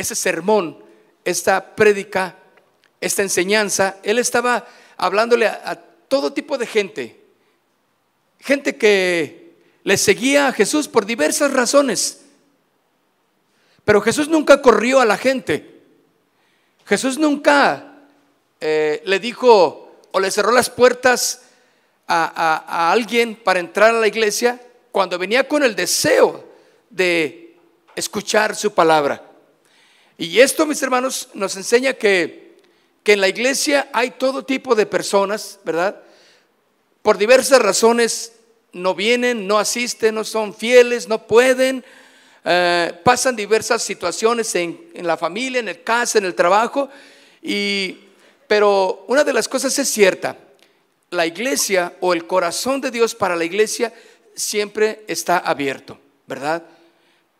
ese sermón, esta prédica, esta enseñanza, él estaba hablándole a, todo tipo de gente. Gente que le seguía a Jesús por diversas razones. Pero Jesús nunca corrió a la gente. Jesús nunca eh, le dijo o le cerró las puertas a alguien para entrar a la iglesia cuando venía con el deseo de escuchar su palabra. Y esto, mis hermanos, nos enseña que, que en la iglesia hay todo tipo de personas, ¿verdad? Por diversas razones no vienen, no asisten, no son fieles, no pueden, eh, pasan diversas situaciones en, en la familia, en el casa, en el trabajo. Y, pero una de las cosas es cierta, la iglesia o el corazón de Dios para la iglesia siempre está abierto, ¿verdad?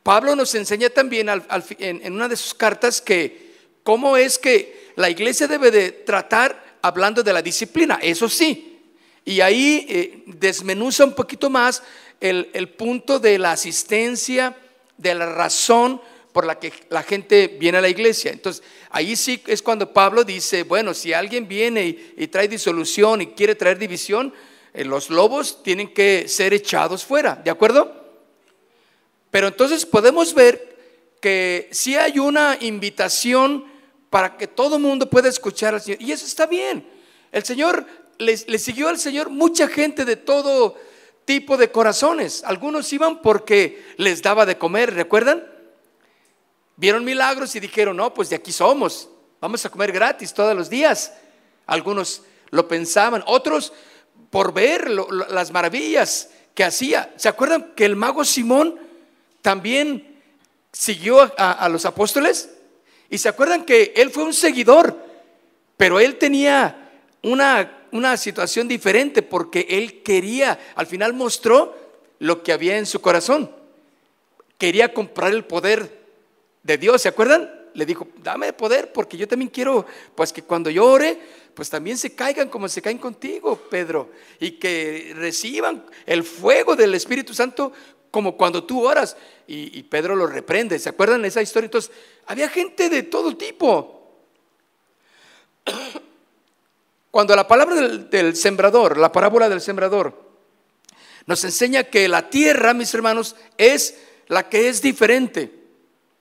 Pablo nos enseña también en, una de sus cartas que cómo es que la iglesia debe de tratar hablando de la disciplina, eso sí. Y ahí eh, desmenuza un poquito más el, punto de la asistencia, de la razón por la que la gente viene a la iglesia. Entonces, ahí sí es cuando Pablo dice, bueno, si alguien viene y, y trae disolución y quiere traer división, eh, los lobos tienen que ser echados fuera, ¿de acuerdo? Pero entonces podemos ver que sí hay una invitación para que todo el mundo pueda escuchar al Señor. Y eso está bien. El Señor, le, siguió al Señor mucha gente de todo tipo de corazones. Algunos iban porque les daba de comer, ¿recuerdan? Vieron milagros y dijeron, no, pues de aquí somos. Vamos a comer gratis todos los días. Algunos lo pensaban, otros por ver las maravillas que hacía. ¿Se acuerdan que el mago Simón también siguió a, los apóstoles? Y se acuerdan que él fue un seguidor, pero él tenía una, una situación diferente porque él quería, al final mostró lo que había en su corazón. Quería comprar el poder de Dios, ¿se acuerdan? Le dijo, dame poder porque yo también quiero, pues que cuando yo ore, pues también se caigan como se caen contigo, Pedro, y que reciban el fuego del Espíritu Santo como cuando tú oras. Y, Pedro lo reprende, ¿se acuerdan de esa historia? Entonces, había gente de todo tipo. Cuando la palabra del, del sembrador, la parábola del sembrador, nos enseña que la tierra, mis hermanos, es la que es diferente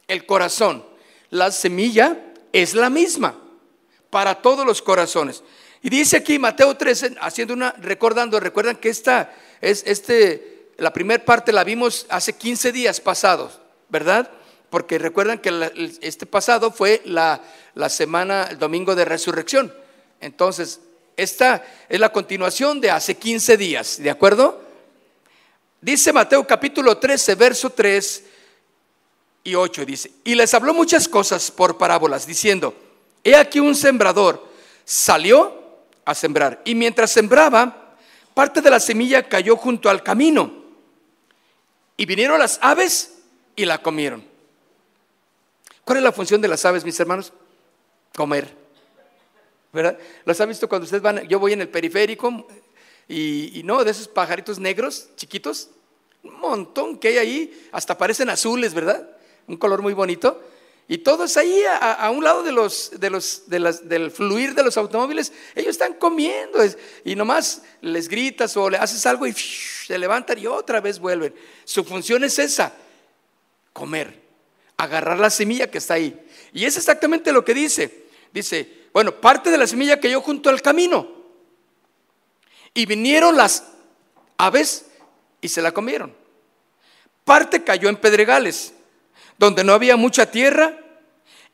el corazón. La semilla es la misma para todos los corazones. Y dice aquí Mateo 13, haciendo una, recordando, recuerdan que esta es este, la primera parte la vimos hace 15 días pasados, ¿verdad? Porque recuerdan que este pasado fue la, la semana, el domingo de resurrección. Entonces, esta es la continuación de hace 15 días, ¿de acuerdo? Dice Mateo capítulo 13, verso 3 y 8 dice, y les habló muchas cosas por parábolas, diciendo, he aquí un sembrador salió a sembrar, y mientras sembraba, parte de la semilla cayó junto al camino, y vinieron las aves y la comieron. ¿Cuál es la función de las aves, mis hermanos? Comer. ¿Verdad? ¿Los ha visto cuando ustedes van? Yo voy en el periférico y, y no, de esos pajaritos negros, chiquitos, un montón que hay ahí, hasta parecen azules, ¿verdad? Un color muy bonito. Y todos ahí a, un lado de los, de los, de las- del fluir de los automóviles, ellos están comiendo y nomás les gritas o le haces algo y se levantan y otra vez vuelven. Su función es esa, comer, agarrar la semilla que está ahí. Y es exactamente lo que dice. Dice, bueno, parte de la semilla cayó junto al camino. Y vinieron las aves y se la comieron. Parte cayó en pedregales, donde no había mucha tierra,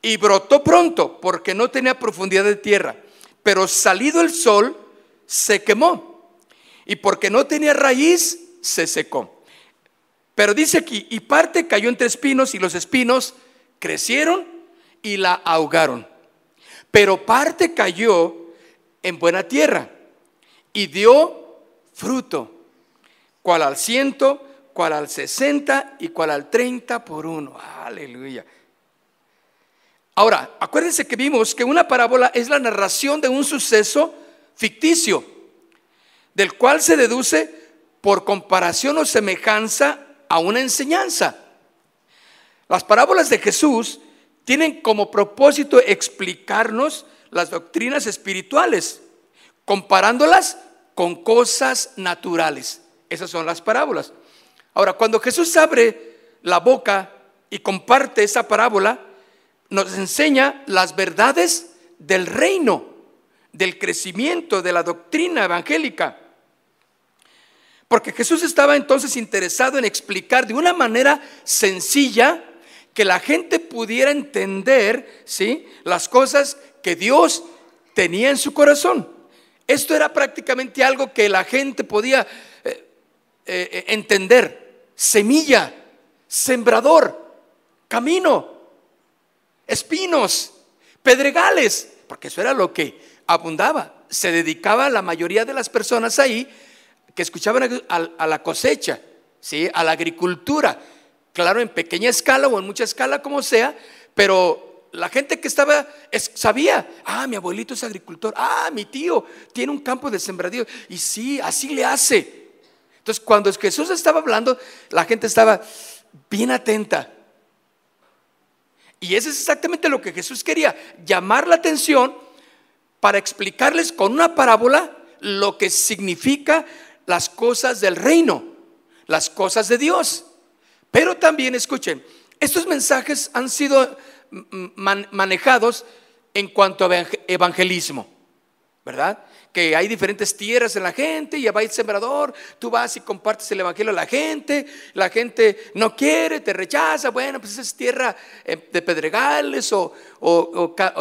y brotó pronto, porque no tenía profundidad de tierra. Pero salido el sol, se quemó. Y porque no tenía raíz, se secó. Pero dice aquí, y parte cayó entre espinos, y los espinos crecieron y la ahogaron. Pero parte cayó en buena tierra y dio fruto, cual al ciento, cual al sesenta y cual al treinta por uno. Aleluya. Ahora, acuérdense que vimos que una parábola es la narración de un suceso ficticio, del cual se deduce por comparación o semejanza a una enseñanza. Las parábolas de Jesús tienen como propósito explicarnos las doctrinas espirituales, comparándolas con cosas naturales. Esas son las parábolas. Ahora, cuando Jesús abre la boca y comparte esa parábola, nos enseña las verdades del reino, del crecimiento, de la doctrina evangélica. Porque Jesús estaba entonces interesado en explicar de una manera sencilla que la gente pudiera entender, ¿sí? Las cosas que Dios tenía en su corazón. Esto era prácticamente algo que la gente podía eh, eh, entender. Semilla, sembrador, camino, espinos, pedregales, porque eso era lo que abundaba. Se dedicaba la mayoría de las personas ahí que escuchaban a, la cosecha, ¿sí? a la agricultura claro, en pequeña escala o en mucha escala, como sea, pero la gente que estaba sabía, ah, mi abuelito es agricultor, ah, mi tío tiene un campo de sembradío, y sí, así le hace. Entonces, cuando Jesús estaba hablando, la gente estaba bien atenta. Y eso es exactamente lo que Jesús quería, llamar la atención para explicarles con una parábola lo que significa las cosas del reino, las cosas de Dios. Pero también, escuchen, estos mensajes han sido manejados en cuanto a evangelismo, ¿verdad? Que hay diferentes tierras en la gente y va el sembrador, tú vas y compartes el evangelio a la gente, la gente no quiere, te rechaza, bueno, pues es tierra eh, de pedregales o,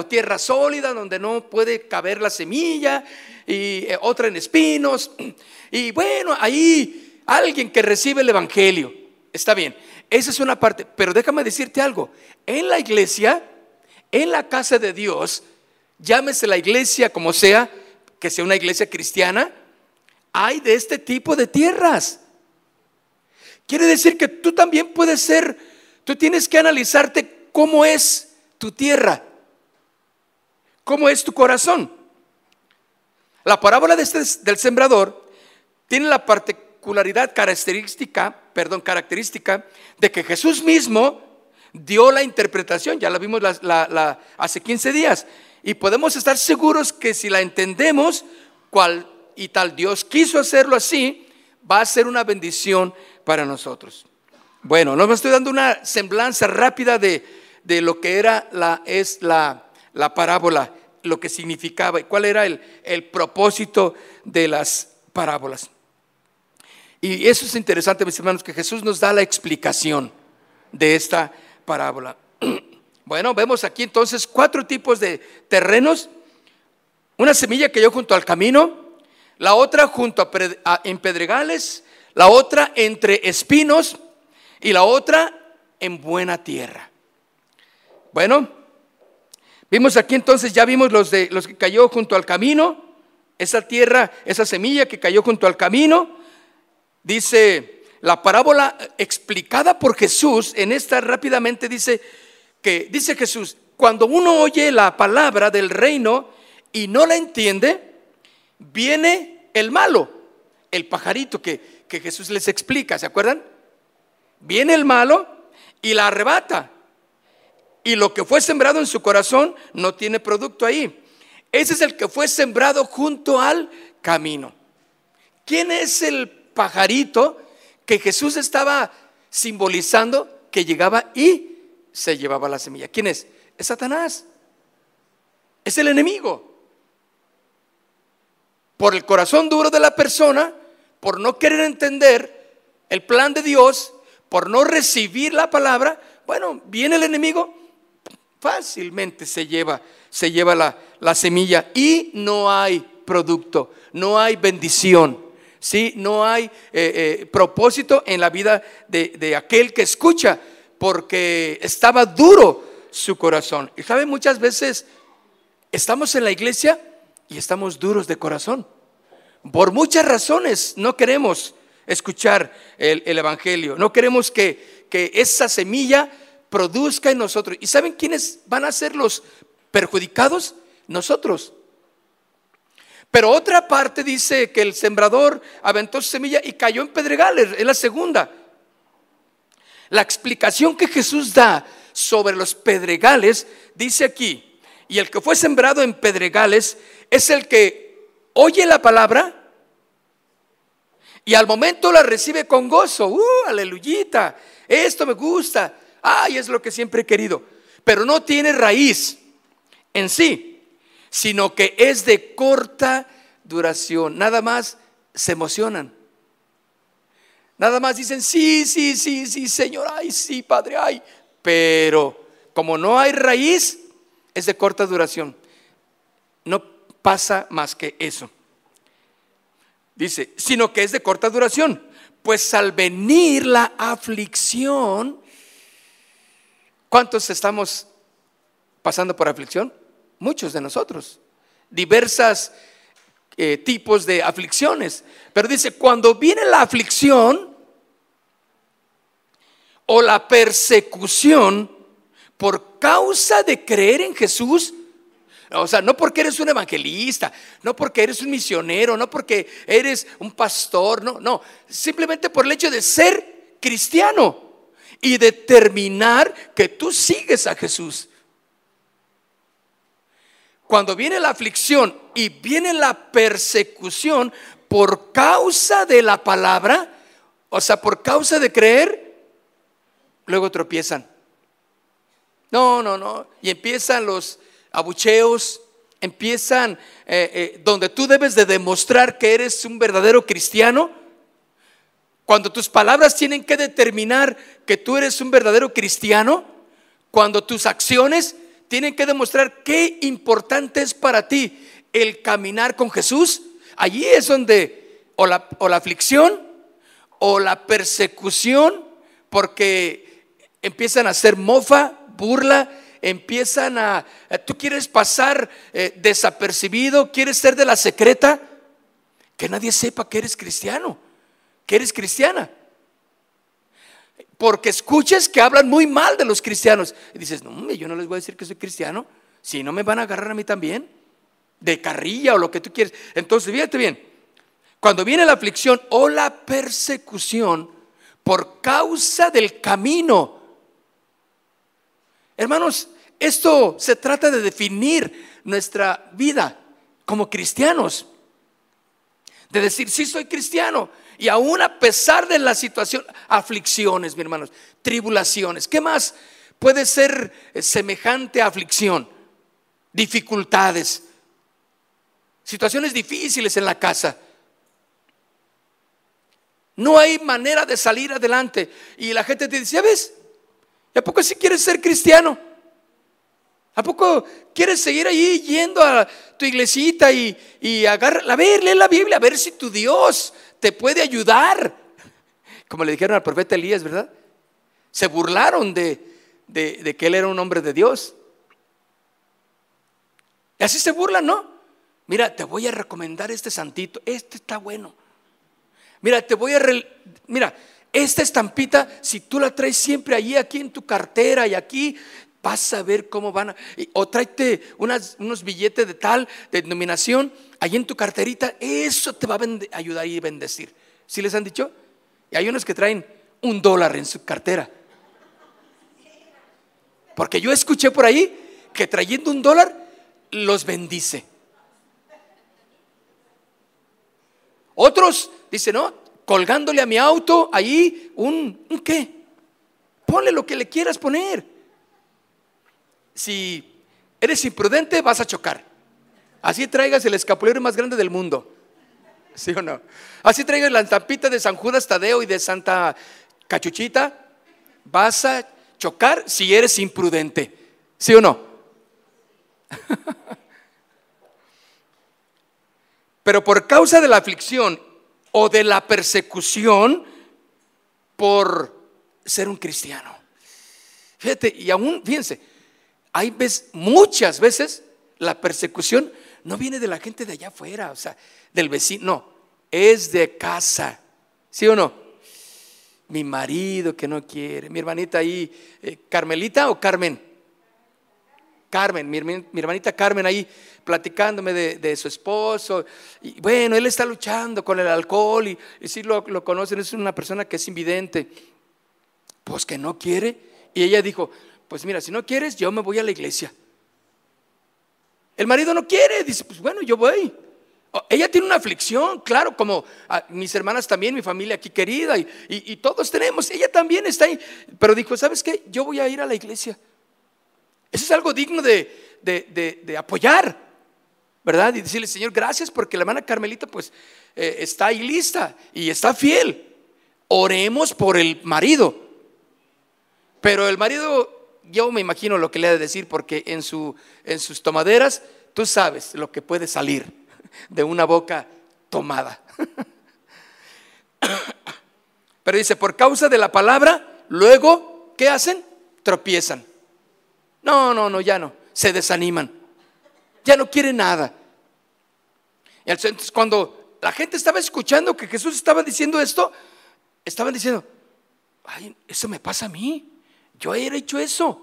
tierra sólida donde no puede caber la semilla y eh, otra en espinos. Y bueno, ahí alguien que recibe el evangelio Está bien, esa es una parte, pero déjame decirte algo. En la iglesia, en la casa de Dios, llámese la iglesia como sea, que sea una iglesia cristiana, hay de este tipo de tierras. Quiere decir que tú también puedes ser, tú tienes que analizarte cómo es tu tierra, cómo es tu corazón. La parábola de este, del sembrador tiene la parte característica, perdón, característica de que Jesús mismo dio la interpretación, ya la vimos hace 15 días, y podemos estar seguros que si la entendemos, cual y tal Dios quiso hacerlo así, va a ser una bendición para nosotros. Bueno, no me estoy dando una semblanza rápida de, lo que era la, es la, la parábola, lo que significaba y cuál era el, el propósito de las parábolas. Y eso es interesante, mis hermanos, que Jesús nos da la explicación de esta parábola. Bueno, vemos aquí entonces cuatro tipos de terrenos. Una semilla que cayó junto al camino, la otra junto a, en pedregales, la otra entre espinos y la otra en buena tierra. Bueno, vimos aquí entonces, ya vimos los de los que cayó junto al camino, esa tierra, esa semilla que cayó junto al camino, Dice la parábola explicada por Jesús, en esta rápidamente dice que, dice Jesús, cuando uno oye la palabra del reino y no la entiende, viene el malo, el pajarito que, que Jesús les explica, ¿se acuerdan? Viene el malo y la arrebata. Y lo que fue sembrado en su corazón no tiene producto ahí. Ese es el que fue sembrado junto al camino. ¿Quién es el pajarito que Jesús estaba simbolizando que llegaba y se llevaba la semilla. ¿Quién es? Es Satanás. Es el enemigo. Por el corazón duro de la persona, por no querer entender el plan de Dios, por no recibir la palabra, bueno, viene el enemigo, fácilmente se lleva, se lleva la, la semilla y no hay producto, no hay bendición. ¿sí? No hay eh, eh, propósito en la vida de, aquel que escucha, porque estaba duro su corazón. Y sabe, muchas veces estamos en la iglesia y estamos duros de corazón. Por muchas razones no queremos escuchar el, Evangelio, no queremos que, que esa semilla produzca en nosotros. ¿Y saben quiénes van a ser los perjudicados? Nosotros. Pero otra parte dice que el sembrador aventó su semilla y cayó en pedregales, es la segunda. La explicación que Jesús da sobre los pedregales dice aquí, y el que fue sembrado en pedregales es el que oye la palabra y al momento la recibe con gozo. ¡Uh, aleluyita! Esto me gusta. ¡Ay, es lo que siempre he querido! Pero no tiene raíz en sí sino que es de corta duración. Nada más se emocionan. Nada más dicen, sí, sí, sí, sí, Señor, ay, sí, Padre, ay. Pero como no hay raíz, es de corta duración. No pasa más que eso. Dice, sino que es de corta duración. Pues al venir la aflicción, ¿cuántos estamos pasando por aflicción? muchos de nosotros, diversas eh, tipos de aflicciones. Pero dice, cuando viene la aflicción o la persecución por causa de creer en Jesús, o sea, no porque eres un evangelista, no porque eres un misionero, no porque eres un pastor, no, no, simplemente por el hecho de ser cristiano y determinar que tú sigues a Jesús. Cuando viene la aflicción y viene la persecución por causa de la palabra, o sea, por causa de creer, luego tropiezan. No, no, no. Y empiezan los abucheos, empiezan eh, eh, donde tú debes de demostrar que eres un verdadero cristiano. Cuando tus palabras tienen que determinar que tú eres un verdadero cristiano, cuando tus acciones tienen que demostrar qué importante es para ti el caminar con Jesús. Allí es donde o la, o la aflicción o la persecución, porque empiezan a hacer mofa, burla, empiezan a, tú quieres pasar eh, desapercibido, quieres ser de la secreta, que nadie sepa que eres cristiano, que eres cristiana porque escuches que hablan muy mal de los cristianos. Y dices, no, yo no les voy a decir que soy cristiano, si no me van a agarrar a mí también, de carrilla o lo que tú quieres. Entonces, fíjate bien, cuando viene la aflicción o la persecución por causa del camino, hermanos, esto se trata de definir nuestra vida como cristianos. De decir, sí soy cristiano, y aún a pesar de la situación, aflicciones, mi hermanos, tribulaciones. ¿Qué más puede ser eh, semejante a aflicción? Dificultades, situaciones difíciles en la casa. No hay manera de salir adelante. Y la gente te dice, ¿ya ves? ¿A poco si quieres ser cristiano? ¿A poco quieres seguir ahí yendo a tu iglesita y, y a ver, lee la Biblia, a ver si tu Dios te puede ayudar. Como le dijeron al profeta Elías, ¿verdad? Se burlaron de, de, que él era un hombre de Dios. Y así se burlan, ¿no? Mira, te voy a recomendar este santito. Este está bueno. Mira, te voy a... Mira, esta estampita, si tú la traes siempre allí, aquí en tu cartera y aquí, vas a ver cómo van a... O tráete unos billetes de tal denominación ahí en tu carterita, eso te va a ayudar y bendecir. ¿Sí les han dicho? Y hay unos que traen un dólar en su cartera. Porque yo escuché por ahí que trayendo un dólar los bendice. Otros dicen, no, colgándole a mi auto ahí un, ¿un qué? Ponle lo que le quieras poner. Si eres imprudente, vas a chocar. Así traigas el escapulario más grande del mundo. ¿Sí o no? Así traigas la estampita de San Judas Tadeo y de Santa Cachuchita. Vas a chocar si eres imprudente. ¿Sí o no? Pero por causa de la aflicción o de la persecución por ser un cristiano. Fíjate, y aún, fíjense, hay veces, muchas veces la persecución no viene de la gente de allá afuera, o sea, del vecino, no, es de casa. ¿Sí o no? Mi marido que no quiere, mi hermanita ahí, eh, Carmelita o Carmen. Carmen, mi, hermanita Carmen ahí platicándome de, su esposo. Bueno, él está luchando con el alcohol y, si lo, conocen, es una persona que es invidente. Pues que no quiere. Y ella dijo, pues mira, si no quieres, yo me voy a la iglesia. El marido no quiere, dice, pues bueno, yo voy. Oh, ella tiene una aflicción, claro, como mis hermanas también, mi familia aquí querida, y, todos tenemos, ella también está ahí. Pero dijo, ¿sabes qué? Yo voy a ir a la iglesia. Eso es algo digno de, apoyar, ¿verdad? Y decirle, Señor, gracias porque la hermana Carmelita pues eh, está ahí lista y está fiel. Oremos por el marido. Pero el marido yo me imagino lo que le ha de decir porque en, su, en sus tomaderas tú sabes lo que puede salir de una boca tomada. Pero dice, por causa de la palabra, luego, ¿qué hacen? Tropiezan. No, no, no, ya no. Se desaniman. Ya no quieren nada. Y entonces cuando la gente estaba escuchando que Jesús estaba diciendo esto, estaban diciendo, ay, eso me pasa a mí. Yo he hecho eso.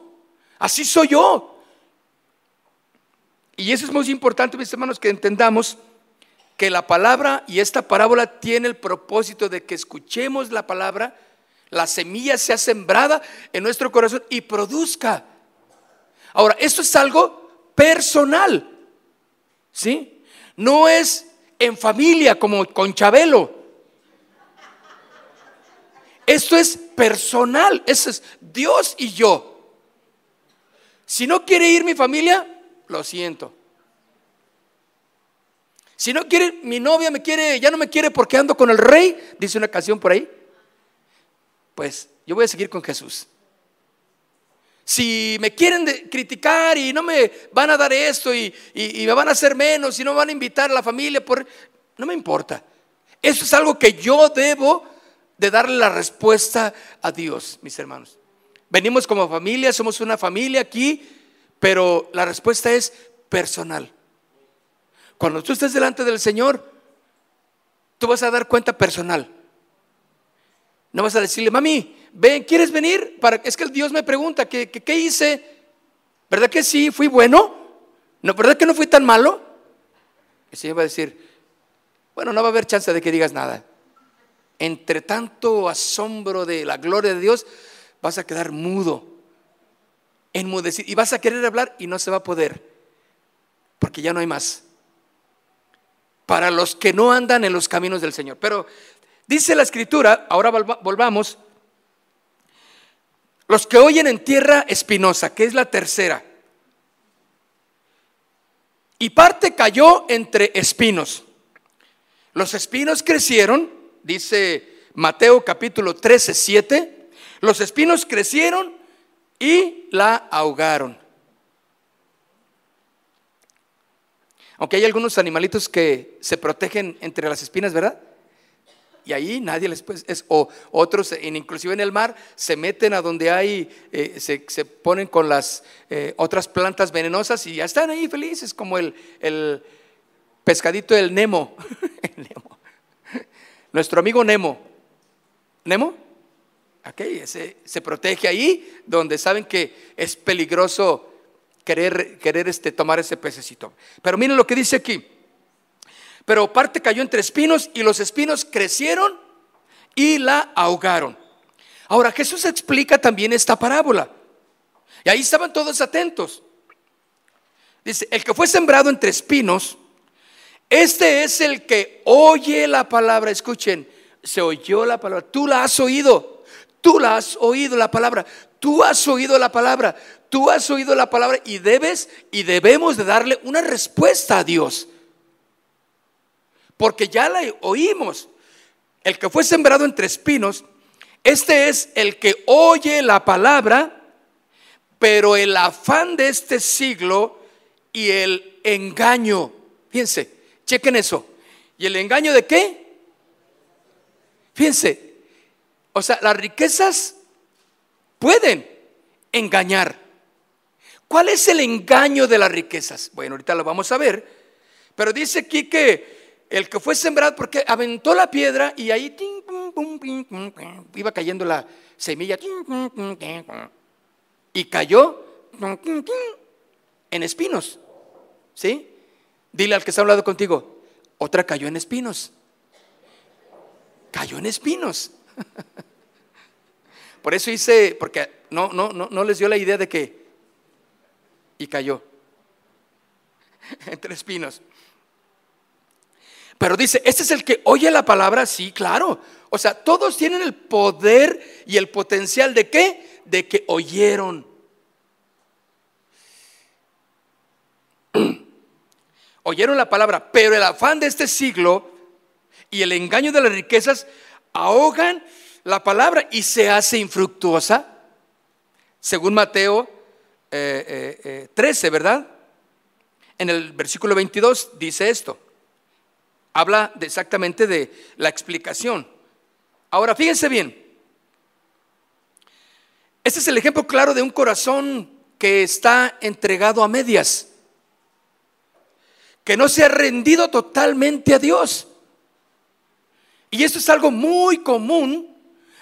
Así soy yo. Y eso es muy importante, mis hermanos, que entendamos que la palabra y esta parábola tiene el propósito de que escuchemos la palabra, la semilla sea sembrada en nuestro corazón y produzca. Ahora, esto es algo personal, ¿sí? No es en familia como con Chabelo. Esto es personal, eso es Dios y yo. Si no quiere ir mi familia, lo siento. Si no quiere, mi novia me quiere, ya no me quiere porque ando con el rey, dice una canción por ahí, pues yo voy a seguir con Jesús. Si me quieren criticar y no me van a dar esto y, me van a hacer menos y no me van a invitar a la familia, por, no me importa. Eso es algo que yo debo de darle la respuesta a Dios, mis hermanos. Venimos como familia, somos una familia aquí, pero la respuesta es personal. Cuando tú estés delante del Señor, tú vas a dar cuenta personal. No vas a decirle, mami, ven, ¿quieres venir? Para, es que Dios me pregunta, ¿qué, qué, hice? ¿Verdad que sí? ¿Fui bueno? ¿No, ¿Verdad que no fui tan malo? El Señor va a decir, bueno, no va a haber chance de que digas nada entre tanto asombro de la gloria de Dios, vas a quedar mudo, enmudecido, y vas a querer hablar y no se va a poder, porque ya no hay más. Para los que no andan en los caminos del Señor. Pero dice la escritura, ahora volvamos, los que oyen en tierra espinosa, que es la tercera, y parte cayó entre espinos. Los espinos crecieron dice Mateo capítulo 13, 7, los espinos crecieron y la ahogaron. Aunque hay algunos animalitos que se protegen entre las espinas, ¿verdad? Y ahí nadie les puede, o otros, inclusive en el mar, se meten a donde hay, eh, se, ponen con las eh, otras plantas venenosas y ya están ahí felices, como el, el pescadito del Nemo. el Nemo. Nuestro amigo Nemo. ¿Nemo? Okay, se, se protege ahí donde saben que es peligroso querer, querer este, tomar ese pececito. Pero miren lo que dice aquí. Pero parte cayó entre espinos y los espinos crecieron y la ahogaron. Ahora Jesús explica también esta parábola. Y ahí estaban todos atentos. Dice, el que fue sembrado entre espinos este es el que oye la palabra. Escuchen, se oyó la palabra. Tú la has oído. Tú la has oído la palabra. Tú has oído la palabra. Tú has oído la palabra y debes y debemos de darle una respuesta a Dios. Porque ya la oímos. El que fue sembrado entre espinos, este es el que oye la palabra, pero el afán de este siglo y el engaño. Fíjense, Chequen eso. ¿Y el engaño de qué? Fíjense, o sea, las riquezas pueden engañar. ¿Cuál es el engaño de las riquezas? Bueno, ahorita lo vamos a ver, pero dice aquí que el que fue sembrado, porque aventó la piedra y ahí iba cayendo la semilla y cayó en espinos. ¿Sí? Dile al que está hablando contigo, otra cayó en espinos. Cayó en espinos. Por eso hice, porque no, no, no, les dio la idea de que, y cayó entre espinos. Pero dice, este es el que oye la palabra, sí, claro. O sea, todos tienen el poder y el potencial de qué? De que oyeron. Oyeron la palabra, pero el afán de este siglo y el engaño de las riquezas ahogan la palabra y se hace infructuosa. Según Mateo 13, eh, eh, eh, ¿verdad? En el versículo 22 dice esto. Habla exactamente de la explicación. Ahora, fíjense bien. Este es el ejemplo claro de un corazón que está entregado a medias que no se ha rendido totalmente a Dios. Y esto es algo muy común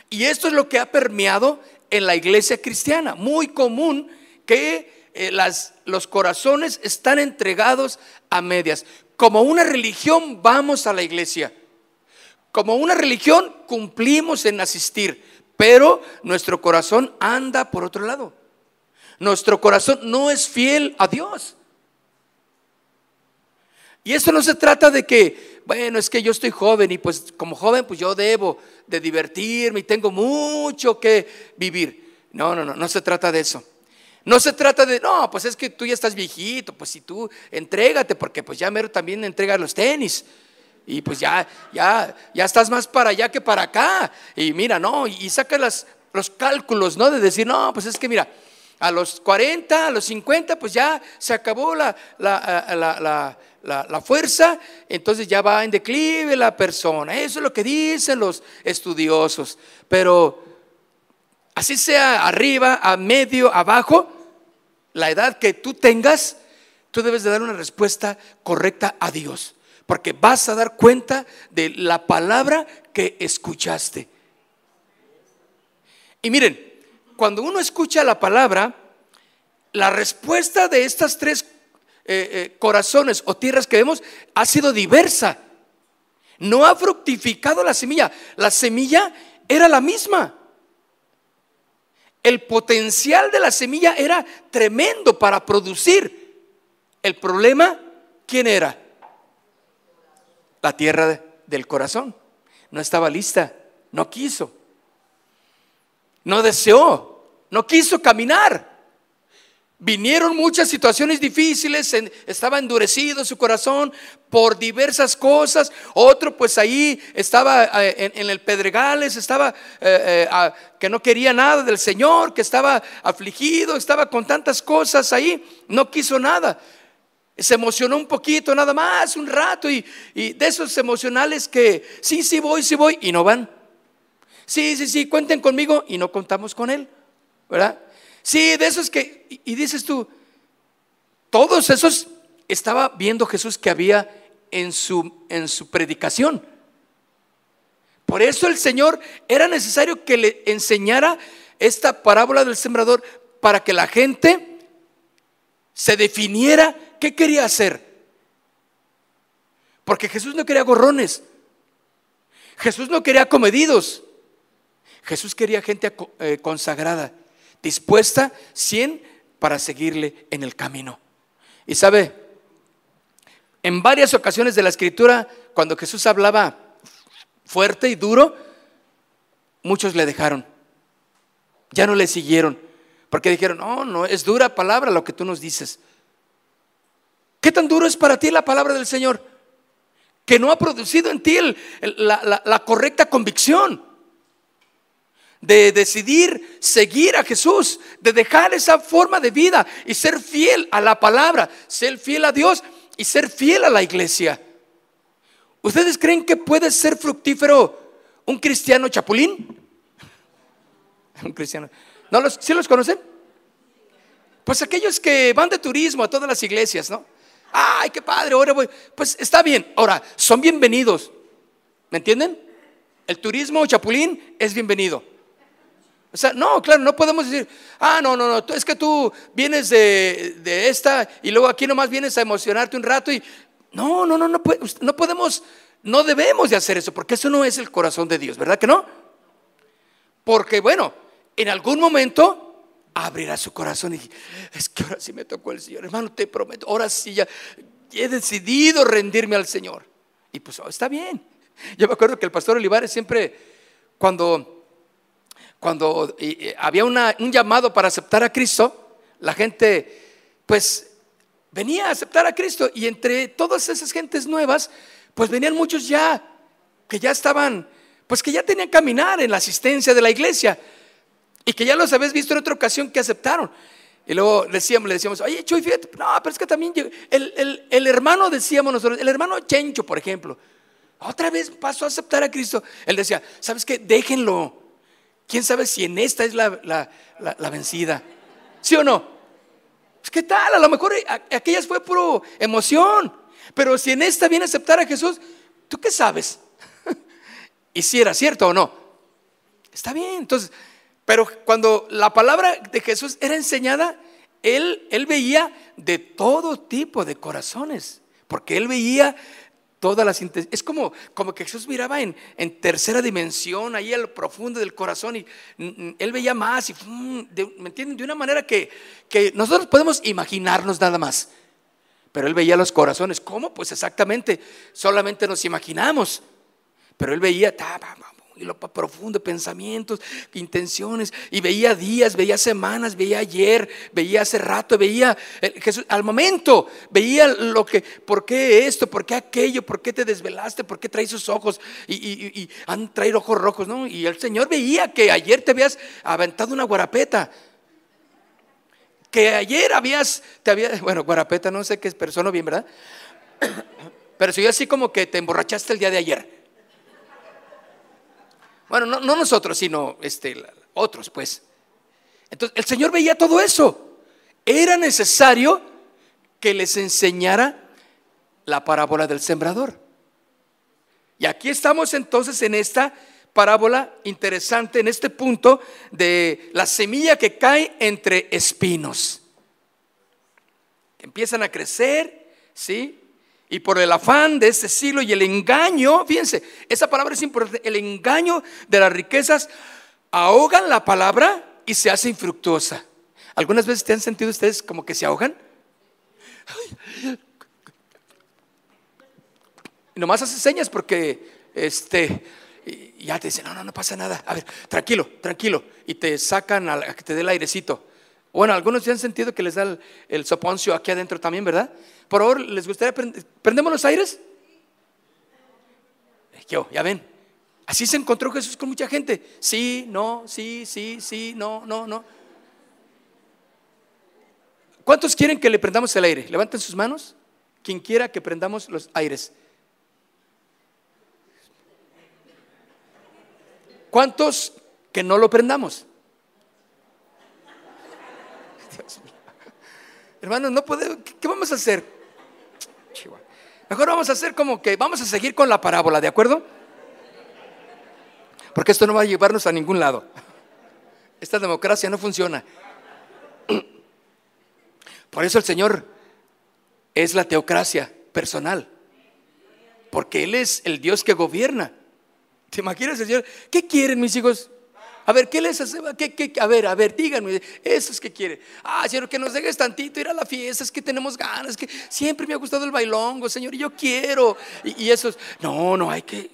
y esto es lo que ha permeado en la iglesia cristiana. Muy común que eh, las, los corazones están entregados a medias. Como una religión vamos a la iglesia. Como una religión cumplimos en asistir, pero nuestro corazón anda por otro lado. Nuestro corazón no es fiel a Dios. Y eso no se trata de que, bueno, es que yo estoy joven y pues como joven pues yo debo de divertirme y tengo mucho que vivir. No, no, no, no se trata de eso. No se trata de, no, pues es que tú ya estás viejito, pues si tú entrégate, porque pues ya mero también entrega los tenis. Y pues ya, ya, ya estás más para allá que para acá. Y mira, no, y, saca los cálculos, ¿no? De decir, no, pues es que mira, a los 40, a los 50, pues ya se acabó la, la la, fuerza, entonces ya va en declive la persona. Eso es lo que dicen los estudiosos. Pero así sea arriba, a medio, abajo, la edad que tú tengas, tú debes de dar una respuesta correcta a Dios. Porque vas a dar cuenta de la palabra que escuchaste. Y miren, cuando uno escucha la palabra, la respuesta de estas tres eh, eh, corazones o tierras que vemos ha sido diversa. No ha fructificado la semilla. La semilla era la misma. El potencial de la semilla era tremendo para producir. El problema, ¿quién era? La tierra del corazón. No estaba lista, no quiso, no deseó, no quiso caminar. Vinieron muchas situaciones difíciles, estaba endurecido su corazón por diversas cosas. Otro pues ahí estaba eh, en, el Pedregales, estaba eh, eh, que no quería nada del Señor, que estaba afligido, estaba con tantas cosas ahí, no quiso nada. Se emocionó un poquito, nada más, un rato, y, y de esos emocionales que sí, sí voy, sí voy, y no van. Sí, sí, sí, cuenten conmigo, y no contamos con él, ¿verdad? Sí, de esos que, y dices tú, todos esos estaba viendo Jesús que había en su, en su predicación. Por eso el Señor era necesario que le enseñara esta parábola del sembrador para que la gente se definiera qué quería hacer. Porque Jesús no quería gorrones. Jesús no quería comedidos. Jesús quería gente eh, consagrada dispuesta 100 para seguirle en el camino. Y sabe, en varias ocasiones de la escritura, cuando Jesús hablaba fuerte y duro, muchos le dejaron. Ya no le siguieron, porque dijeron, no, no, es dura palabra lo que tú nos dices. ¿Qué tan duro es para ti la palabra del Señor? Que no ha producido en ti la, la correcta convicción de decidir seguir a Jesús, de dejar esa forma de vida y ser fiel a la palabra, ser fiel a Dios y ser fiel a la iglesia. ¿Ustedes creen que puede ser fructífero un cristiano chapulín? Un cristiano. ¿No los, ¿Sí los conocen? Pues aquellos que van de turismo a todas las iglesias, ¿no? Ay, qué padre, ahora voy. Pues está bien. Ahora, son bienvenidos. ¿Me entienden? El turismo chapulín es bienvenido. O sea, no, claro, no podemos decir, ah, no, no, no, es que tú vienes de, de esta y luego aquí nomás vienes a emocionarte un rato y... No, no, no, no, no podemos, no debemos de hacer eso, porque eso no es el corazón de Dios, ¿verdad que no? Porque bueno, en algún momento abrirá su corazón y es que ahora sí me tocó el Señor, hermano, te prometo, ahora sí ya he decidido rendirme al Señor. Y pues oh, está bien. Yo me acuerdo que el pastor Olivares siempre, cuando cuando había un llamado para aceptar a Cristo, la gente pues venía a aceptar a Cristo y entre todas esas gentes nuevas, pues venían muchos ya que ya estaban, pues que ya tenían caminar en la asistencia de la iglesia y que ya los habéis visto en otra ocasión que aceptaron. Y luego decíamos, le decíamos, oye, Chuy, fíjate, no, pero es que también el, el hermano, decíamos nosotros, el hermano Chencho, por ejemplo, otra vez pasó a aceptar a Cristo. Él decía, ¿sabes qué? Déjenlo. ¿Quién sabe si en esta es la, vencida? ¿Sí o no? Pues, ¿Qué tal? A lo mejor aquellas fue puro emoción. Pero si en esta viene a aceptar a Jesús, ¿tú qué sabes? ¿Y si era cierto o no? Está bien. Entonces, pero cuando la palabra de Jesús era enseñada, él, él veía de todo tipo de corazones. Porque él veía todas las es como, como que Jesús miraba en, en tercera dimensión, ahí al profundo del corazón y él veía más y ¿me entienden? De una manera que, que nosotros podemos imaginarnos nada más. Pero él veía los corazones. ¿Cómo? Pues exactamente, solamente nos imaginamos. Pero él veía, y lo profundo, pensamientos, intenciones, y veía días, veía semanas, veía ayer, veía hace rato, veía eh, Jesús al momento, veía lo que, ¿por qué esto? ¿Por qué aquello? ¿Por qué te desvelaste? ¿Por qué traes esos ojos? Y, han traído ojos rojos, ¿no? Y el Señor veía que ayer te habías aventado una guarapeta. Que ayer habías, te había, bueno, guarapeta, no sé qué es, pero sonó bien, ¿verdad? Pero soy así como que te emborrachaste el día de ayer. Bueno, no, nosotros, sino este, otros, pues. Entonces, el Señor veía todo eso. Era necesario que les enseñara la parábola del sembrador. Y aquí estamos entonces en esta parábola interesante, en este punto de la semilla que cae entre espinos. Empiezan a crecer, ¿sí? Y por el afán de este siglo y el engaño, fíjense, esa palabra es importante, el engaño de las riquezas ahogan la palabra y se hace infructuosa. ¿Algunas veces te han sentido ustedes como que se ahogan? Y nomás hace señas porque este ya te dicen, no, no, no pasa nada. A ver, tranquilo, tranquilo. Y te sacan a que te dé el airecito. Bueno, algunos ya han sentido que les da el, soponcio aquí adentro también, ¿verdad? Por favor, ¿les gustaría prendemos los aires? Yo, ya ven. Así se encontró Jesús con mucha gente. Sí, no, sí, sí, sí, no, no, no. ¿Cuántos quieren que le prendamos el aire? Levanten sus manos. Quien quiera que prendamos los aires. ¿Cuántos que no lo prendamos? Hermanos, no podemos, ¿qué vamos a hacer? Mejor vamos a hacer como que vamos a seguir con la parábola, ¿de acuerdo? Porque esto no va a llevarnos a ningún lado. Esta democracia no funciona. Por eso el Señor es la teocracia personal. Porque Él es el Dios que gobierna. ¿Te imaginas el Señor? ¿Qué quieren mis hijos? A ver, ¿qué les hace? ¿Qué, a ver, a ver, díganme, eso es que quiere. Ah, Señor, que nos dejes tantito ir a la fiesta, es que tenemos ganas, que siempre me ha gustado el bailongo, Señor, y yo quiero. Y, y eso es, no, no, hay que,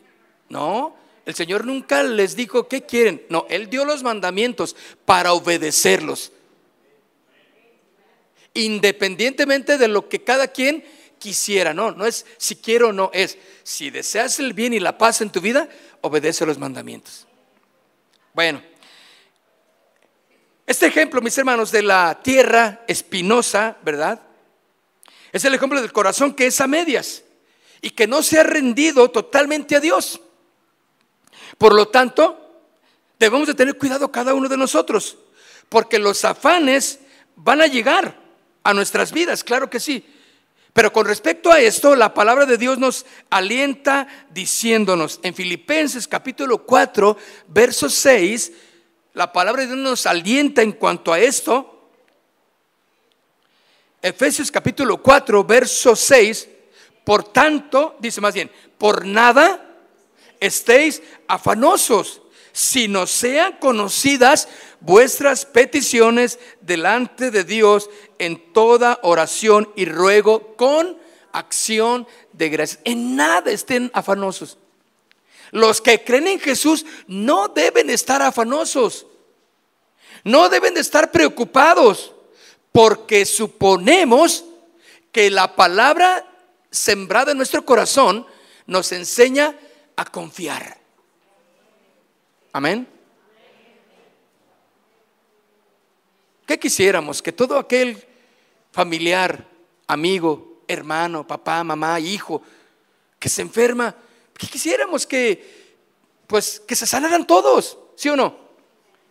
no. El Señor nunca les dijo qué quieren. No, Él dio los mandamientos para obedecerlos. Independientemente de lo que cada quien quisiera, no, no es si quiero o no, es si deseas el bien y la paz en tu vida, obedece los mandamientos. Bueno, este ejemplo, mis hermanos, de la tierra espinosa, ¿verdad? Es el ejemplo del corazón que es a medias y que no se ha rendido totalmente a Dios. Por lo tanto, debemos de tener cuidado cada uno de nosotros, porque los afanes van a llegar a nuestras vidas, claro que sí. Pero con respecto a esto, la palabra de Dios nos alienta diciéndonos en Filipenses capítulo 4, verso 6, la palabra de Dios nos alienta en cuanto a esto. Efesios capítulo 4, verso 6, por tanto, dice más bien, por nada estéis afanosos, sino sean conocidas vuestras peticiones delante de Dios en toda oración y ruego con acción de gracias. En nada estén afanosos. Los que creen en Jesús no deben estar afanosos. No deben de estar preocupados porque suponemos que la palabra sembrada en nuestro corazón nos enseña a confiar. Amén. ¿Qué quisiéramos? Que todo aquel familiar, amigo, hermano, papá, mamá, hijo, que se enferma, que quisiéramos que, pues, que se sanaran todos, ¿sí o no?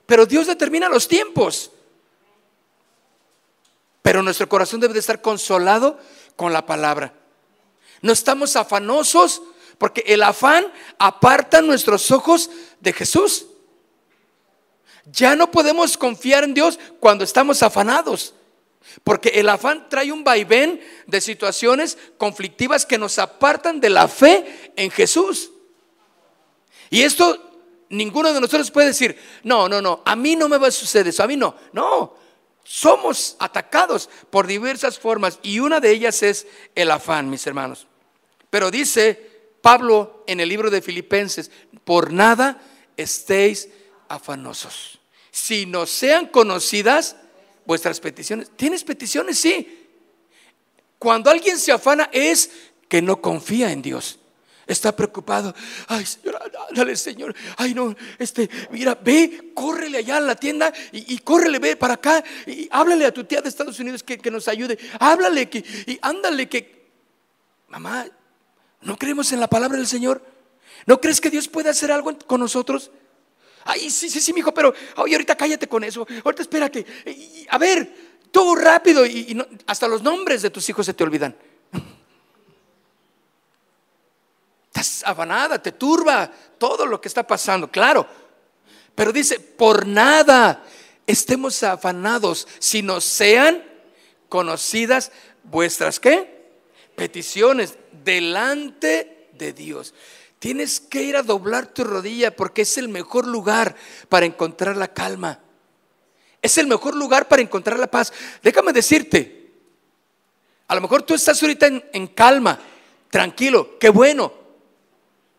Pero Dios determina los tiempos. Pero nuestro corazón debe de estar consolado con la palabra. No estamos afanosos porque el afán aparta nuestros ojos de Jesús. Ya no podemos confiar en Dios cuando estamos afanados. Porque el afán trae un vaivén de situaciones conflictivas que nos apartan de la fe en Jesús. Y esto ninguno de nosotros puede decir, no, no, no, a mí no me va a suceder eso, a mí no. No, somos atacados por diversas formas y una de ellas es el afán, mis hermanos. Pero dice Pablo en el libro de Filipenses, por nada estéis afanosos. Si no sean conocidas vuestras peticiones. ¿Tienes peticiones? Sí. Cuando alguien se afana es que no confía en Dios. Está preocupado. Ay, Señor, dale, Señor. Ay, no, este, mira, ve, córrele allá a la tienda y, y córrele, ve para acá y háblale a tu tía de Estados Unidos que, que nos ayude. Háblale que, y ándale que, mamá, ¿no creemos en la palabra del Señor? ¿No crees que Dios puede hacer algo con nosotros? Ay, sí, sí, sí, mi hijo, pero oye, ahorita cállate con eso. Ahorita espérate. a ver, todo rápido. Y, hasta los nombres de tus hijos se te olvidan. Estás afanada, te turba todo lo que está pasando, claro. Pero dice, por nada estemos afanados, sino sean conocidas vuestras, ¿qué? Peticiones delante de Dios. Tienes que ir a doblar tu rodilla porque es el mejor lugar para encontrar la calma. Es el mejor lugar para encontrar la paz. Déjame decirte, a lo mejor tú estás ahorita en, calma, tranquilo, qué bueno.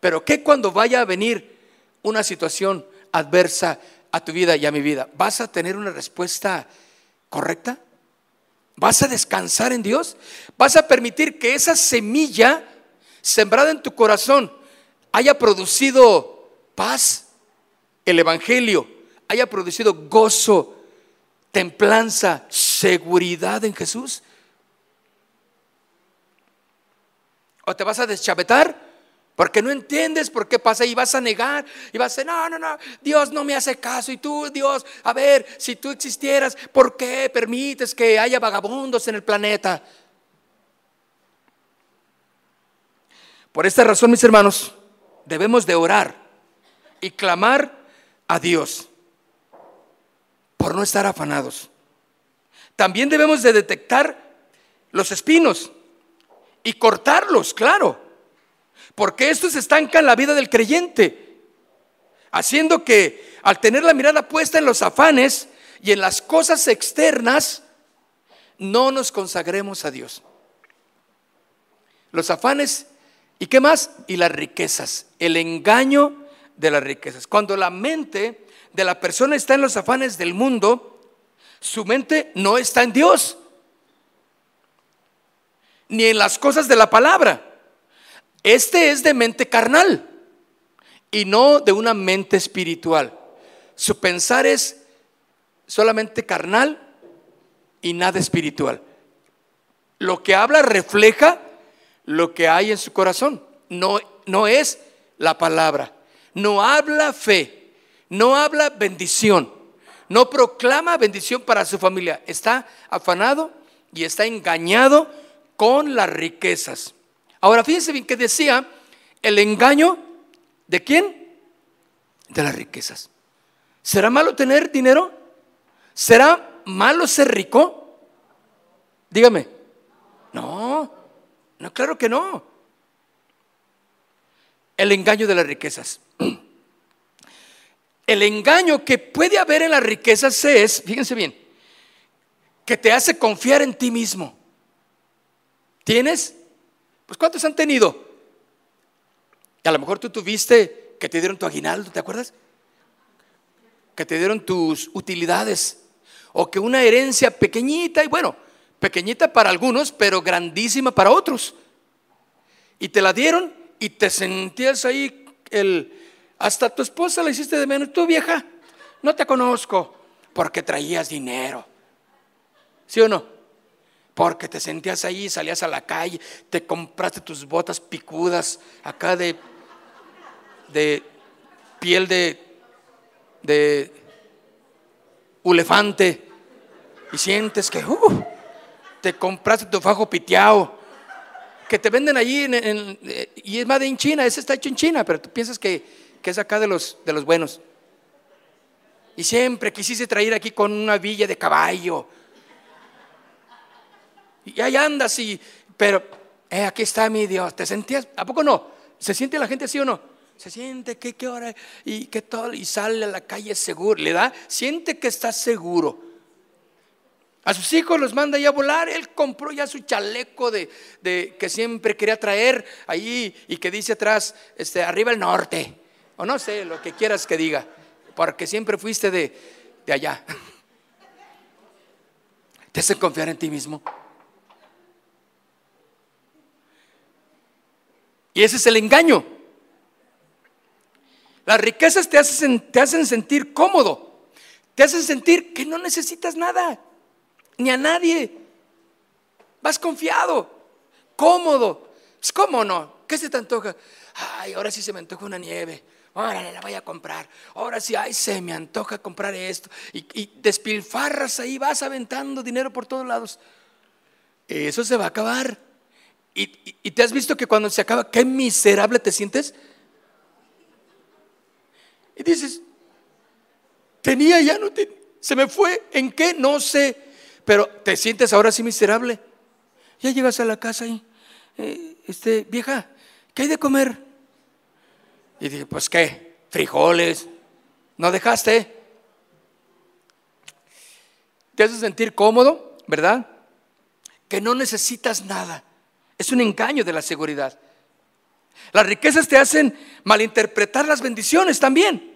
Pero ¿qué cuando vaya a venir una situación adversa a tu vida y a mi vida? ¿Vas a tener una respuesta correcta? ¿Vas a descansar en Dios? ¿Vas a permitir que esa semilla sembrada en tu corazón haya producido paz, el Evangelio, haya producido gozo, templanza, seguridad en Jesús? ¿O te vas a deschavetar? Porque no entiendes por qué pasa y vas a negar y vas a decir, no, no, no, Dios no me hace caso. Y tú, Dios, a ver, si tú existieras, ¿por qué permites que haya vagabundos en el planeta? Por esta razón, mis hermanos, debemos de orar y clamar a Dios por no estar afanados. También debemos de detectar los espinos y cortarlos, claro, porque estos estancan la vida del creyente, haciendo que al tener la mirada puesta en los afanes y en las cosas externas, no nos consagremos a Dios. Los afanes ¿Y qué más? Y las riquezas, el engaño de las riquezas. Cuando la mente de la persona está en los afanes del mundo, su mente no está en Dios, ni en las cosas de la palabra. Este es de mente carnal y no de una mente espiritual. Su pensar es solamente carnal y nada espiritual. Lo que habla refleja lo que hay en su corazón. No, no es la palabra. No habla fe. No habla bendición. No proclama bendición para su familia. Está afanado y está engañado con las riquezas. Ahora fíjense bien que decía el engaño de quién? De las riquezas. ¿Será malo tener dinero? ¿Será malo ser rico? Dígame. No, no, claro que no. El engaño de las riquezas. El engaño que puede haber en las riquezas es, fíjense bien, que te hace confiar en ti mismo. ¿Tienes? Pues ¿cuántos han tenido? a lo mejor tú tuviste que te dieron tu aguinaldo, ¿te acuerdas? Que te dieron tus utilidades. O que una herencia pequeñita, y bueno, pequeñita para algunos, pero grandísima para otros. Y te la dieron y te sentías ahí el, hasta tu esposa la hiciste de menos. Tú vieja, no te conozco porque traías dinero. ¿Sí o no? Porque te sentías ahí, salías a la calle, te compraste tus botas picudas acá de, de piel de, de elefante y sientes que uh, te compraste tu fajo piteado que te venden allí en, y es más de en China, ese está hecho en China, pero tú piensas que que es acá de los, de los buenos. Y siempre quisiste traer aquí con una villa de caballo. Y ahí andas y, pero, eh, aquí está mi Dios. ¿Te sentías? ¿A poco no? ¿Se siente la gente así o no? Se siente que qué hora y que todo y sale a la calle seguro. Le da, siente que está seguro. A sus hijos los manda ya a volar. Él compró ya su chaleco de, de que siempre quería traer ahí y que dice atrás, este, arriba el norte o no sé, lo que quieras que diga, porque siempre fuiste de, de allá. ¿Te hace confiar en ti mismo? Y ese es el engaño. Las riquezas te hacen, sentir cómodo, te hacen sentir que no necesitas nada, ni a nadie. Vas confiado, cómodo. Pues, ¿Cómo no? ¿Qué se te antoja? Ay, ahora sí se me antoja una nieve órale, la voy a comprar. Ahora sí, ay, se me antoja comprar esto. Y, despilfarras ahí, vas aventando dinero por todos lados. Eso se va a acabar. Y, te has visto que cuando se acaba, qué miserable te sientes. Y dices, tenía ya, no se me fue, ¿en qué? No sé. Pero te sientes ahora sí miserable. Ya llegas a la casa y, eh, este, vieja, ¿qué hay de comer? Y dije, pues qué, frijoles, ¿no dejaste? Te hace sentir cómodo, ¿verdad? Que no necesitas nada. Es un engaño de la seguridad. Las riquezas te hacen malinterpretar las bendiciones también,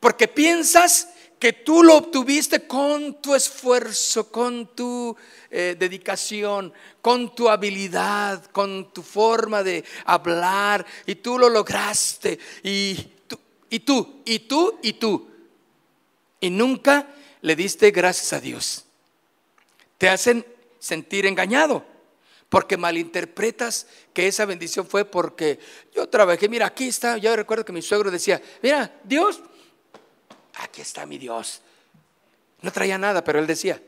porque piensas que tú lo obtuviste con tu esfuerzo, con tu eh, dedicación, con tu habilidad, con tu forma de hablar, y tú lo lograste, y tú, y tú, y tú, y tú. Y nunca le diste gracias a Dios. Te hacen sentir engañado, porque malinterpretas que esa bendición fue porque yo trabajé, mira, aquí está, yo recuerdo que mi suegro decía, mira, Dios aquí está mi Dios. No traía nada, pero él decía,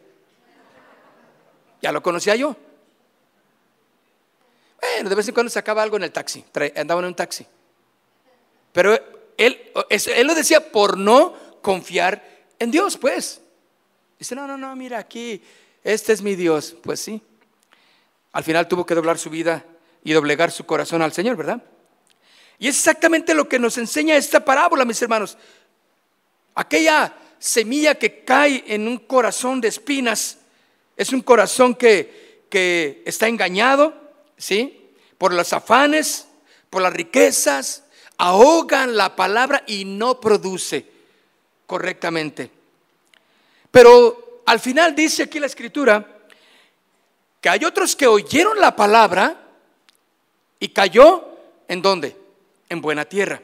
ya lo conocía yo. Bueno, de vez en cuando sacaba algo en el taxi, andaba en un taxi. Pero él, él lo decía por no confiar en Dios, pues. Dice, no, no, no, mira aquí, este es mi Dios. Pues sí. Al final tuvo que doblar su vida y doblegar su corazón al Señor, ¿verdad? Y es exactamente lo que nos enseña esta parábola, mis hermanos. Aquella semilla que cae en un corazón de espinas es un corazón que, que está engañado, ¿sí? Por los afanes, por las riquezas, ahogan la palabra y no produce correctamente. Pero al final dice aquí la escritura que hay otros que oyeron la palabra y cayó en dónde? En buena tierra.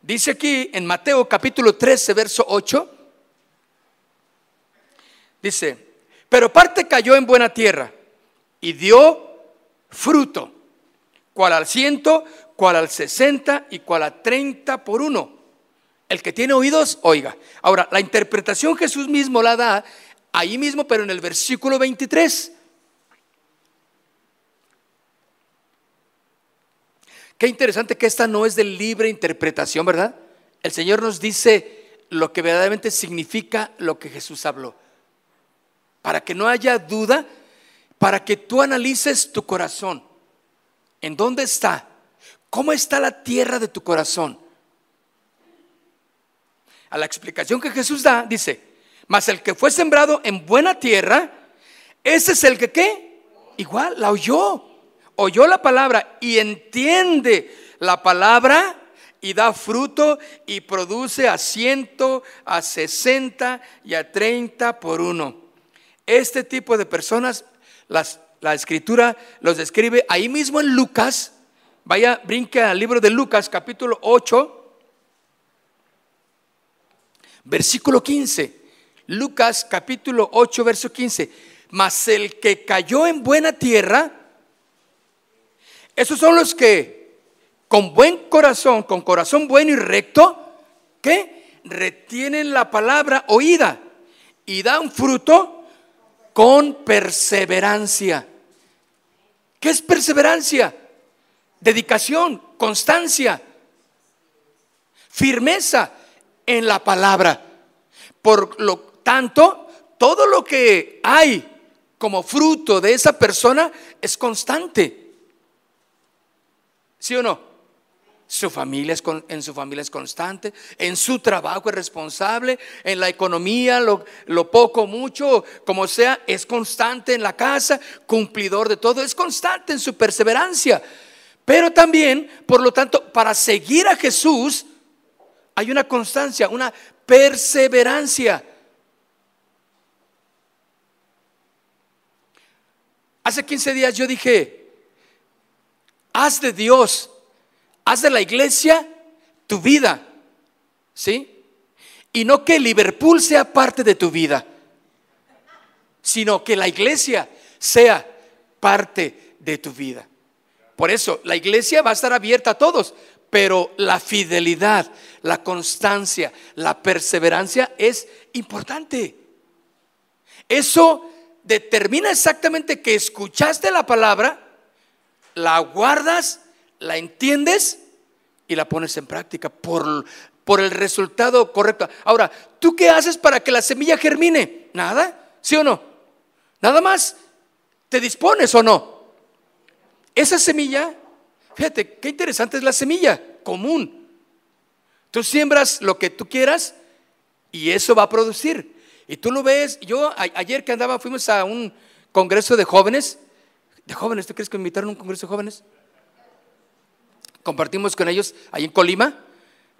Dice aquí en Mateo capítulo 13, verso 8, dice, pero parte cayó en buena tierra y dio fruto, cual al ciento, cual al sesenta y cual a treinta por uno. El que tiene oídos, oiga. Ahora, la interpretación Jesús mismo la da ahí mismo, pero en el versículo 23. Qué interesante que esta no es de libre interpretación, ¿verdad? El Señor nos dice lo que verdaderamente significa lo que Jesús habló. Para que no haya duda, para que tú analices tu corazón. ¿En dónde está? ¿Cómo está la tierra de tu corazón? A la explicación que Jesús da, dice, mas el que fue sembrado en buena tierra, ese es el que qué? Igual, la oyó oyó la palabra y entiende la palabra y da fruto y produce a ciento, a sesenta y a treinta por uno. Este tipo de personas, la escritura los describe ahí mismo en Lucas. Vaya, brinque al libro de Lucas, capítulo 8, versículo 15. Lucas, capítulo 8, verso 15. Mas el que cayó en buena tierra, esos son los que con buen corazón, con corazón bueno y recto, que retienen la palabra oída y dan fruto con perseverancia. ¿Qué es perseverancia? Dedicación, constancia, firmeza en la palabra. Por lo tanto, todo lo que hay como fruto de esa persona es constante. ¿Sí o no? Su familia es en su familia es constante, en su trabajo es responsable, en la economía, lo, lo poco, mucho, como sea, es constante en la casa, cumplidor de todo, es constante en su perseverancia. Pero también, por lo tanto, para seguir a Jesús hay una constancia, una perseverancia. Hace 15 días yo dije, haz de Dios, haz de la iglesia tu vida, ¿sí? Y no que Liverpool sea parte de tu vida, sino que la iglesia sea parte de tu vida. Por eso, la iglesia va a estar abierta a todos, pero la fidelidad, la constancia, la perseverancia es importante. Eso determina exactamente que escuchaste la palabra, la guardas, la entiendes y la pones en práctica por, por el resultado correcto. Ahora, ¿tú qué haces para que la semilla germine? Nada, ¿sí o no? Nada más. ¿Te dispones o no? Esa semilla, fíjate, qué interesante es la semilla común. Tú siembras lo que tú quieras y eso va a producir. Y tú lo ves, yo ayer que andaba, fuimos a un congreso de jóvenes de jóvenes. ¿Tú crees que invitaron a un congreso de jóvenes? Compartimos con ellos ahí en Colima.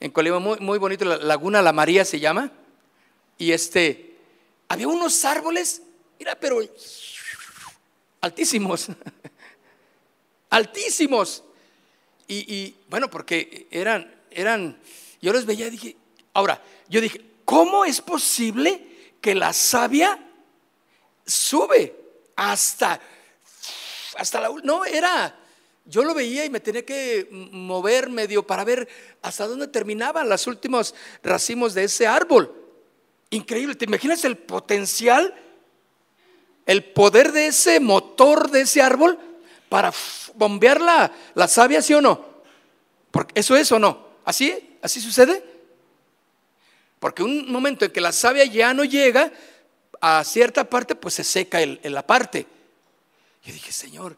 En Colima, muy, muy bonito, la Laguna La María se llama. Y este, había unos árboles, mira, pero altísimos. altísimos. Y, bueno, porque eran, eran, yo los veía y dije, ahora, yo dije, ¿cómo es posible que la savia sube hasta hasta la no era yo lo veía y me tenía que mover medio para ver hasta dónde terminaban los últimos racimos de ese árbol. Increíble, ¿te imaginas el potencial, el poder de ese motor de ese árbol para bombear la, la savia, sí o no? Porque eso es o no. ¿Así? ¿Así sucede? Porque un momento en que la savia ya no llega a cierta parte, pues se seca en la parte. Yo dije, Señor,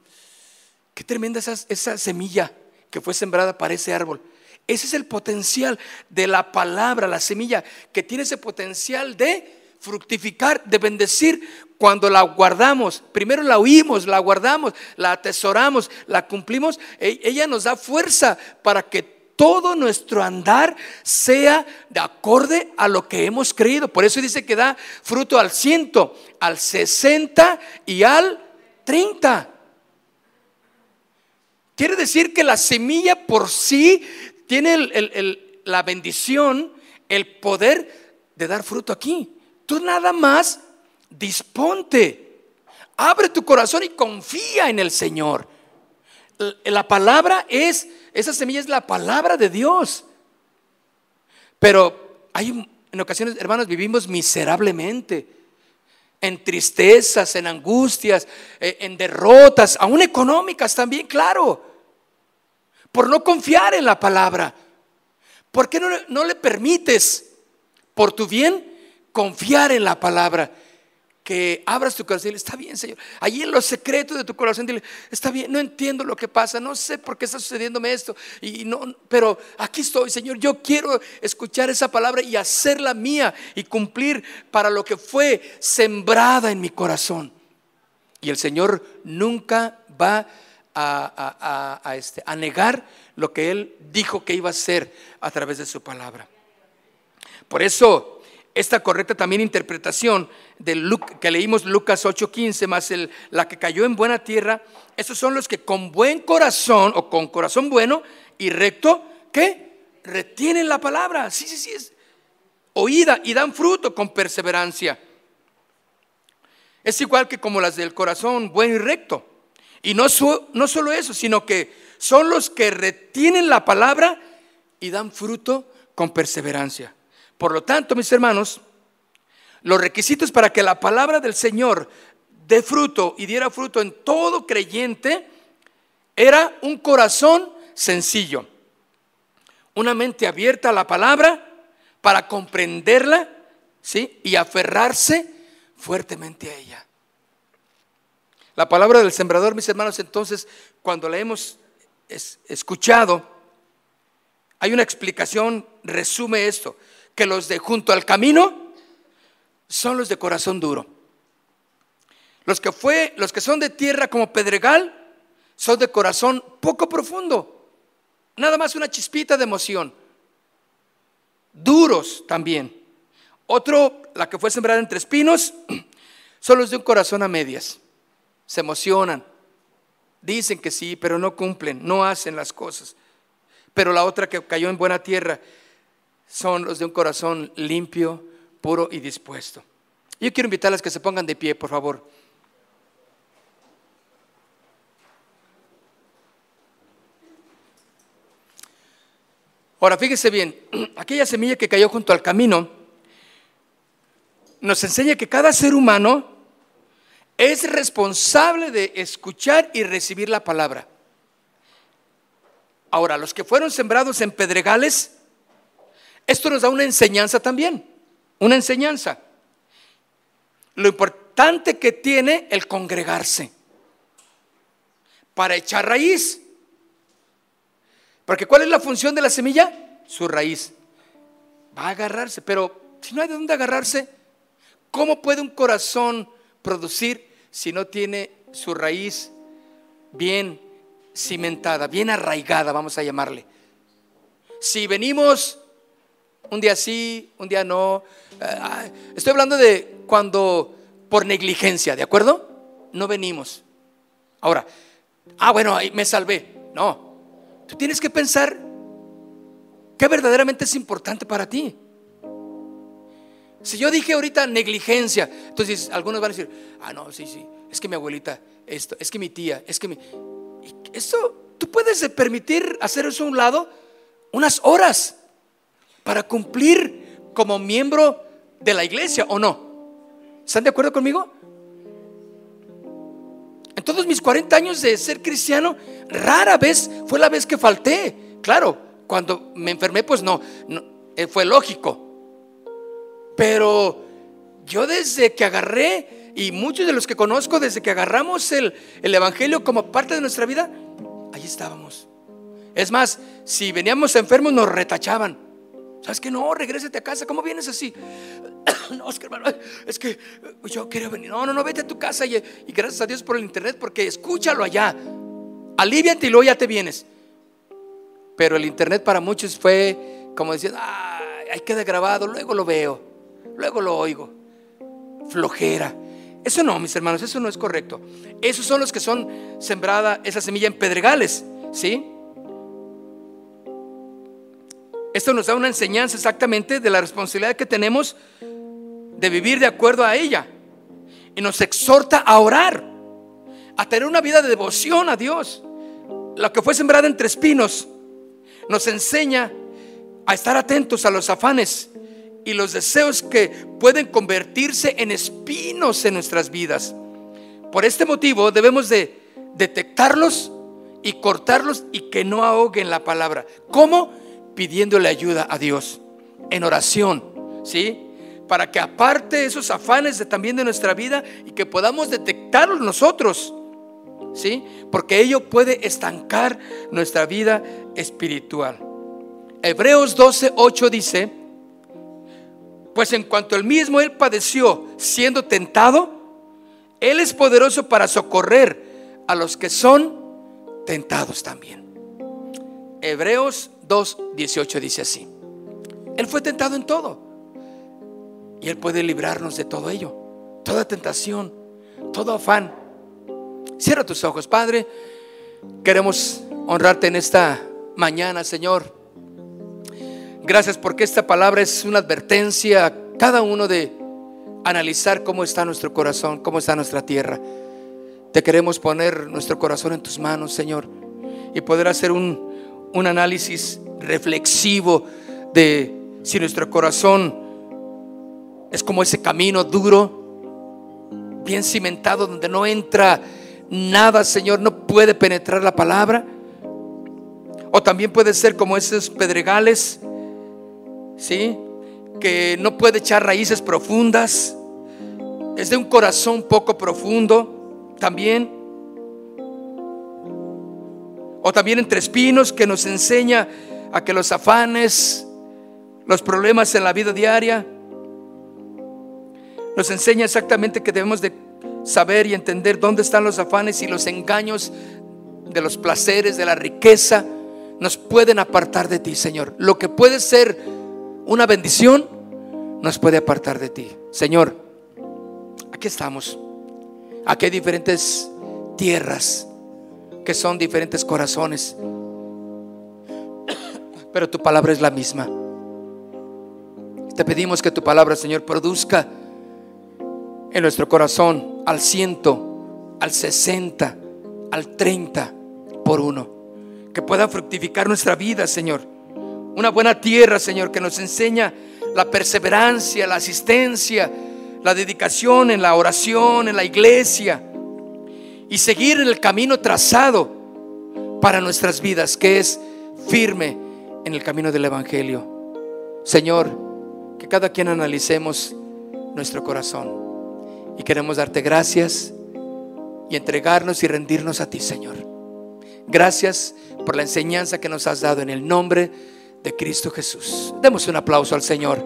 qué tremenda esa, esa semilla que fue sembrada para ese árbol. Ese es el potencial de la palabra, la semilla, que tiene ese potencial de fructificar, de bendecir cuando la guardamos. Primero la oímos, la guardamos, la atesoramos, la cumplimos. E, ella nos da fuerza para que todo nuestro andar sea de acorde a lo que hemos creído. Por eso dice que da fruto al ciento, al sesenta y al 30. Quiere decir que la semilla por sí tiene la bendición, el poder de dar fruto aquí. Tú nada más disponte, abre tu corazón y confía en el Señor. La palabra es, esa semilla es la palabra de Dios. Pero hay en ocasiones, hermanos, vivimos miserablemente, en tristezas, en angustias, eh, en derrotas, aún económicas también, claro, por no confiar en la palabra. ¿Por qué no, no le permites, por tu bien, confiar en la palabra? Que abras tu corazón y dile, está bien, Señor. Allí en los secretos de tu corazón, dile, está bien, no entiendo lo que pasa, no sé por qué está sucediéndome esto, y no, pero aquí estoy, Señor. Yo quiero escuchar esa palabra y hacerla mía y cumplir para lo que fue sembrada en mi corazón. Y el Señor nunca va a, este, a negar lo que Él dijo que iba a hacer a través de su palabra. Por eso esta correcta también interpretación de que leímos Lucas 8:15 más el, la que cayó en buena tierra, esos son los que con buen corazón o con corazón bueno y recto, ¿qué? Retienen la palabra, sí, sí, sí, es oída y dan fruto con perseverancia. Es igual que como las del corazón bueno y recto. Y no, no solo eso, sino que son los que retienen la palabra y dan fruto con perseverancia. Por lo tanto, mis hermanos, los requisitos para que la palabra del Señor dé fruto y diera fruto en todo creyente era un corazón sencillo, una mente abierta a la palabra para comprenderla, ¿sí? Y aferrarse fuertemente a ella. La palabra del sembrador, mis hermanos, entonces, cuando la hemos escuchado, hay una explicación, resume esto que los de junto al camino son los de corazón duro. Los que fue, los que son de tierra como pedregal son de corazón poco profundo. Nada más una chispita de emoción. Duros también. Otro, la que fue sembrada entre espinos, son los de un corazón a medias. Se emocionan. Dicen que sí, pero no cumplen, no hacen las cosas. Pero la otra que cayó en buena tierra son los de un corazón limpio, puro y dispuesto. Yo quiero invitarles que se pongan de pie, por favor. Ahora, fíjese bien, aquella semilla que cayó junto al camino nos enseña que cada ser humano es responsable de escuchar y recibir la palabra. Ahora, los que fueron sembrados en pedregales, esto nos da una enseñanza también, una enseñanza. Lo importante que tiene el congregarse para echar raíz. Porque ¿cuál es la función de la semilla? Su raíz. Va a agarrarse, pero si no hay de dónde agarrarse, ¿cómo puede un corazón producir si no tiene su raíz bien cimentada, bien arraigada, vamos a llamarle? Si venimos un día sí, un día no. Eh, estoy hablando de cuando por negligencia, ¿de acuerdo? No venimos. Ahora, ah, bueno, ahí me salvé. No, tú tienes que pensar qué verdaderamente es importante para ti. Si yo dije ahorita negligencia, entonces algunos van a decir, ah, no, sí, sí, es que mi abuelita, esto, es que mi tía, es que mi... Esto, tú puedes permitir hacer eso a un lado unas horas para cumplir como miembro de la iglesia o no. ¿Están de acuerdo conmigo? En todos mis 40 años de ser cristiano, rara vez fue la vez que falté. Claro, cuando me enfermé, pues no, eh, fue lógico. Pero yo desde que agarré, y muchos de los que conozco, desde que agarramos el, el Evangelio como parte de nuestra vida, allí estábamos. Es más, si veníamos enfermos nos retachaban. ¿Sabes que no? Regrésate a casa. ¿Cómo vienes así? no, es que hermano, es que yo quiero venir. No, no, no, vete a tu casa y, gracias a Dios por el internet porque escúchalo allá. Aliviate y luego ya te vienes. Pero el internet para muchos fue como decir, ah, ahí queda grabado, luego lo veo, luego lo oigo. Flojera. Eso no, mis hermanos, eso no es correcto. Esos son los que son sembrada esa semilla en pedregales, ¿sí? Esto nos da una enseñanza exactamente de la responsabilidad que tenemos de vivir de acuerdo a ella. Y nos exhorta a orar, a tener una vida de devoción a Dios. Lo que fue sembrada entre espinos nos enseña a estar atentos a los afanes y los deseos que pueden convertirse en espinos en nuestras vidas. Por este motivo debemos de detectarlos y cortarlos y que no ahoguen la palabra. ¿Cómo? Pidiéndole ayuda a Dios en oración, ¿sí? Para que aparte esos afanes de, también de nuestra vida y que podamos detectarlos nosotros, ¿sí? Porque ello puede estancar nuestra vida espiritual. Hebreos 12, 8 dice, pues en cuanto el mismo él padeció siendo tentado, él es poderoso para socorrer a los que son tentados también. Hebreos 2, 18 dice así. Él fue tentado en todo. Y Él puede librarnos de todo ello. Toda tentación, todo afán. Cierra tus ojos, Padre. Queremos honrarte en esta mañana, Señor. Gracias porque esta palabra es una advertencia a cada uno de analizar cómo está nuestro corazón, cómo está nuestra tierra. Te queremos poner nuestro corazón en tus manos, Señor, y poder hacer un, un análisis reflexivo de si nuestro corazón es como ese camino duro, bien cimentado, donde no entra nada, Señor, no puede penetrar la palabra. O también puede ser como esos pedregales ¿sí? Que no puede echar raíces profundas. Es de un corazón poco profundo también. O también entre espinos que nos enseña a que los afanes, los problemas en la vida diaria, nos enseña exactamente que debemos de saber y entender dónde están los afanes y los engaños de los placeres, de la riqueza, nos pueden apartar de ti, Señor. Lo que puede ser una bendición nos puede apartar de ti. Señor, aquí estamos. Aquí hay diferentes tierras que son diferentes corazones. Pero tu palabra es la misma. Te pedimos que tu palabra, Señor, produzca en nuestro corazón al ciento, al sesenta, al treinta por uno. Que pueda fructificar nuestra vida, Señor una buena tierra, Señor, que nos enseña la perseverancia, la asistencia, la dedicación en la oración, en la iglesia y seguir el camino trazado para nuestras vidas, que es firme en el camino del Evangelio. Señor, que cada quien analicemos nuestro corazón y queremos darte gracias y entregarnos y rendirnos a ti, Señor. Gracias por la enseñanza que nos has dado en el nombre de Cristo Jesús. Demos un aplauso al Señor.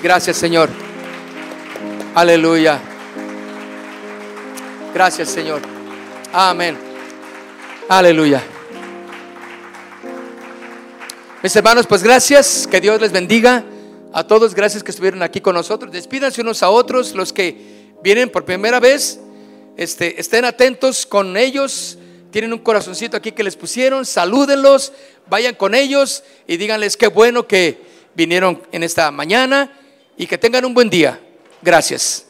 Gracias Señor. Aleluya. Gracias Señor. Amén. Aleluya. Mis hermanos, pues gracias. Que Dios les bendiga. A todos, gracias que estuvieron aquí con nosotros. Despídanse unos a otros. Los que vienen por primera vez, este, estén atentos con ellos tienen un corazoncito aquí que les pusieron, salúdenlos, vayan con ellos y díganles qué bueno que vinieron en esta mañana y que tengan un buen día. Gracias.